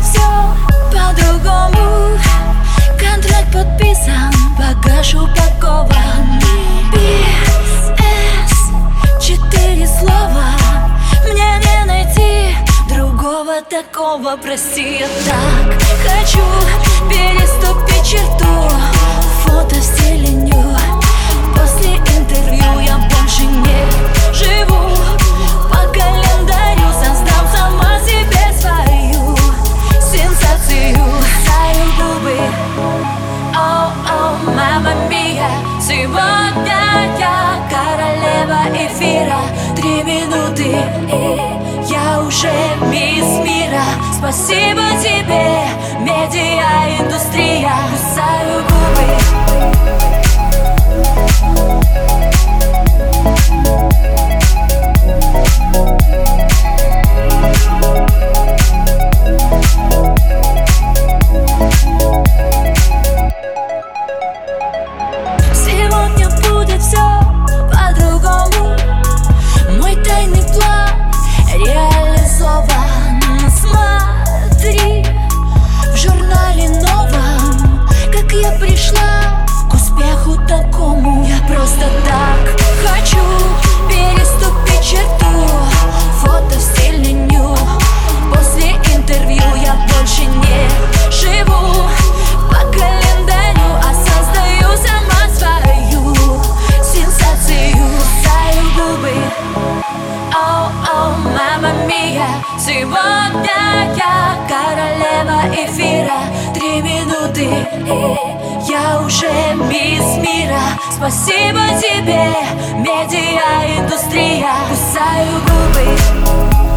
будет все по-другому. Контракт подписан, багаж упакован. BSS, четыре слова. Мне не найти другого такого. Прости, я так хочу. Минуты и я уже мисс мира. Спасибо тебе, Сегодня я королева эфира. Три минуты и я уже мисс мира. Спасибо тебе, медиа-индустрия. Кусаю губы